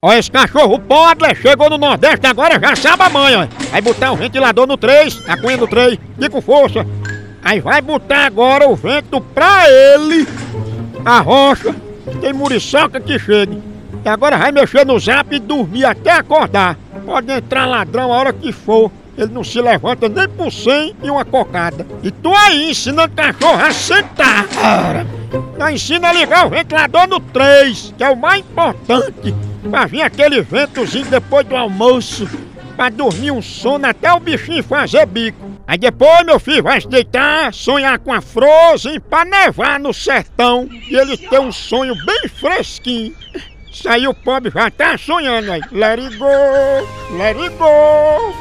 Ó, esse cachorro podre chegou no Nordeste agora, já sabe a mãe, ó. Vai botar o ventilador no 3, a cunha no 3, e com força. Aí vai botar agora o vento pra ele, a rocha, tem muriçoca que chegue. E agora vai mexer no zap e dormir até acordar. Pode entrar ladrão a hora que for. Ele não se levanta nem por 100 e uma cocada. E tu aí ensinando cachorro a sentar. Não ensina a ligar o ventilador no 3, que é o mais importante. Pra vir aquele ventozinho depois do almoço. Pra dormir um sono até o bichinho fazer bico. Aí depois, meu filho, vai se deitar, sonhar com a Frozen pra nevar no sertão. E ele ter um sonho bem fresquinho. Isso aí o pobre já tá sonhando aí. Let it go, let it go.